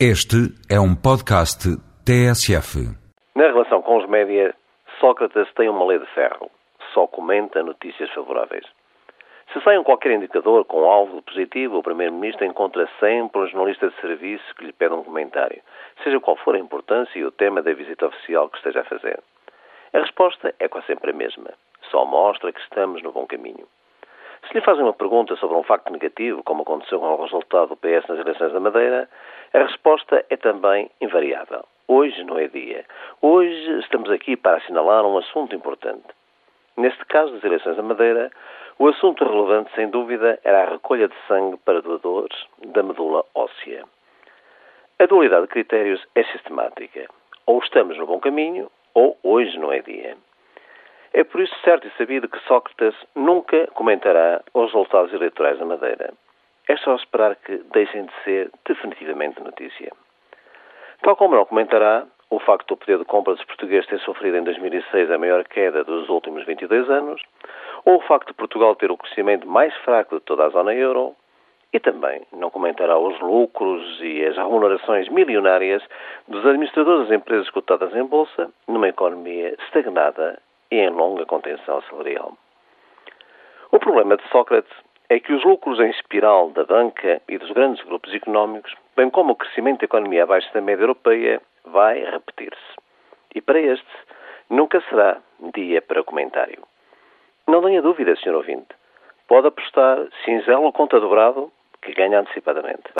Este é um podcast TSF. Na relação com os média, Sócrates tem uma lei de ferro. Só comenta notícias favoráveis. Se sai um qualquer indicador com alvo positivo, o Primeiro-Ministro encontra sempre um jornalista de serviço que lhe pede um comentário, seja qual for a importância e o tema da visita oficial que esteja a fazer. A resposta é quase sempre a mesma. Só mostra que estamos no bom caminho. Se lhe fazem uma pergunta sobre um facto negativo, como aconteceu com o resultado do PS nas eleições da Madeira, também invariável. Hoje não é dia. Hoje estamos aqui para assinalar um assunto importante. Neste caso das eleições da Madeira, o assunto relevante, sem dúvida, era a recolha de sangue para doadores da medula óssea. A dualidade de critérios é sistemática. Ou estamos no bom caminho, ou hoje não é dia. É por isso certo e sabido que Sócrates nunca comentará os resultados eleitorais da Madeira. É só esperar que deixem de ser definitivamente notícia. Tal como não comentará o facto do poder de compra dos portugueses ter sofrido em 2006 a maior queda dos últimos 22 anos, ou o facto de Portugal ter o crescimento mais fraco de toda a zona euro, e também não comentará os lucros e as remunerações milionárias dos administradores das empresas cotadas em bolsa numa economia estagnada e em longa contenção salarial. O problema de Sócrates é que os lucros em espiral da banca e dos grandes grupos económicos, bem como o crescimento da economia abaixo da média europeia, vai repetir-se. E para este, nunca será dia para comentário. Não tenha dúvida, Sr. ouvinte. Pode apostar cinzelo ou conta dobrado que ganha antecipadamente.